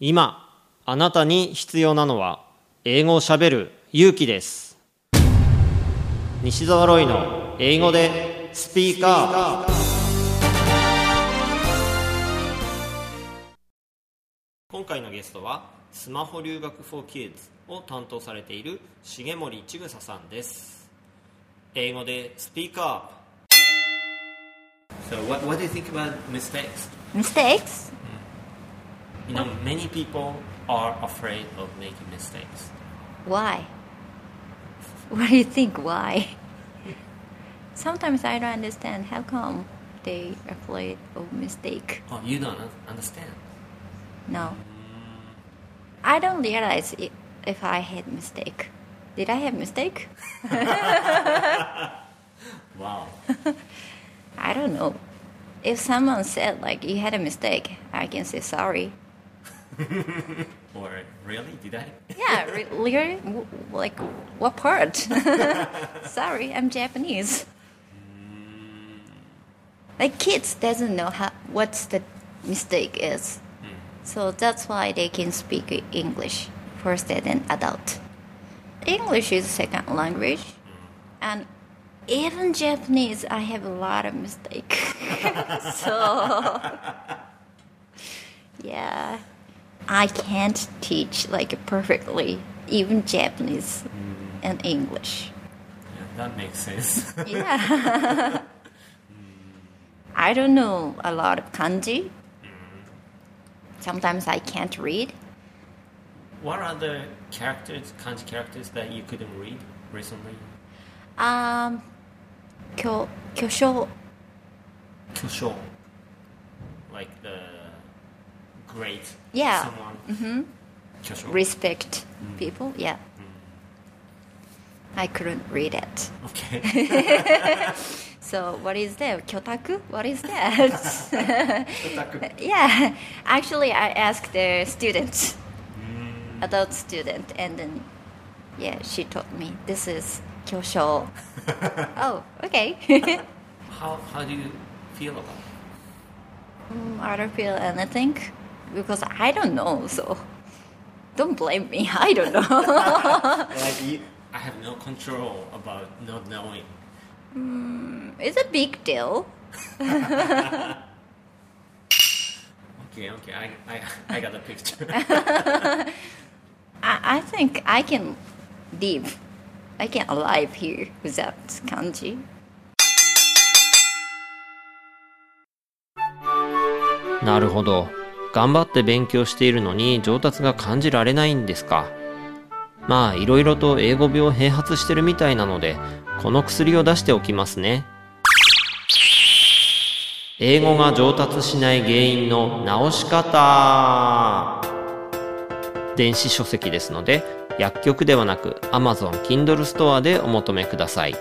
今あなたに必要なのは英語をしゃべる勇気です西澤ロイの英語でスピーカー今回のゲストはスマホ留学 for Kids を担当されている重森千草さんです英語でスピーカー So what, what do you think about mistakes? Mistakes? You know, many people are afraid of making mistakes. Why? What do you think? Why? Sometimes I don't understand how come they are afraid of mistake. Oh, you don't understand. No. I don't realize if I had mistake. Did I have mistake? Wow. I don't know. If someone said like you had a mistake, I can say sorry. Or really? Did I? Yeah, really? Like what part? sorry, I'm Japanese. Hmm. Like kids doesn't know how what's the mistake is, hmm. so that's why they can speak English first and then adult. English is second language, hmm. and even Japanese, I have a lot of mistake. so yeah, I can't teach like perfectly even Japanese mm. and English. Yeah, that makes sense. Yeah. Mm. I don't know a lot of kanji. Mm. Sometimes I can't read. what are the characters, kanji characters that you couldn't read recently? Um, kyo, kyosho, Kyosho. Like the great Yeah. someone. Mm-hmm. Kyosho. respect people. Yeah. I couldn't read it. okay. So what is that? Kyotaku? What is that? Kyotaku. Yeah. Actually, I asked the student, adult student, and then yeah, she told me this is kyosho. oh, okay. how, how do you feel about it? Mm, I don't feel anything because I don't know. So don't blame me. I don't know. Like you, I have no control about not knowing. it's a big deal. Okay, okay, I, I, I got the picture. I, I think I can live. I can alive here without kanji. なるほど。 頑張って勉強しているのに上達が感じられないんですか？まあ、いろいろと英語病併発してるみたいなので、この薬を出しておきますね。英語が上達しない原因の直し方電子書籍ですので、薬局ではなく Amazon Kindle ストアでお求めください。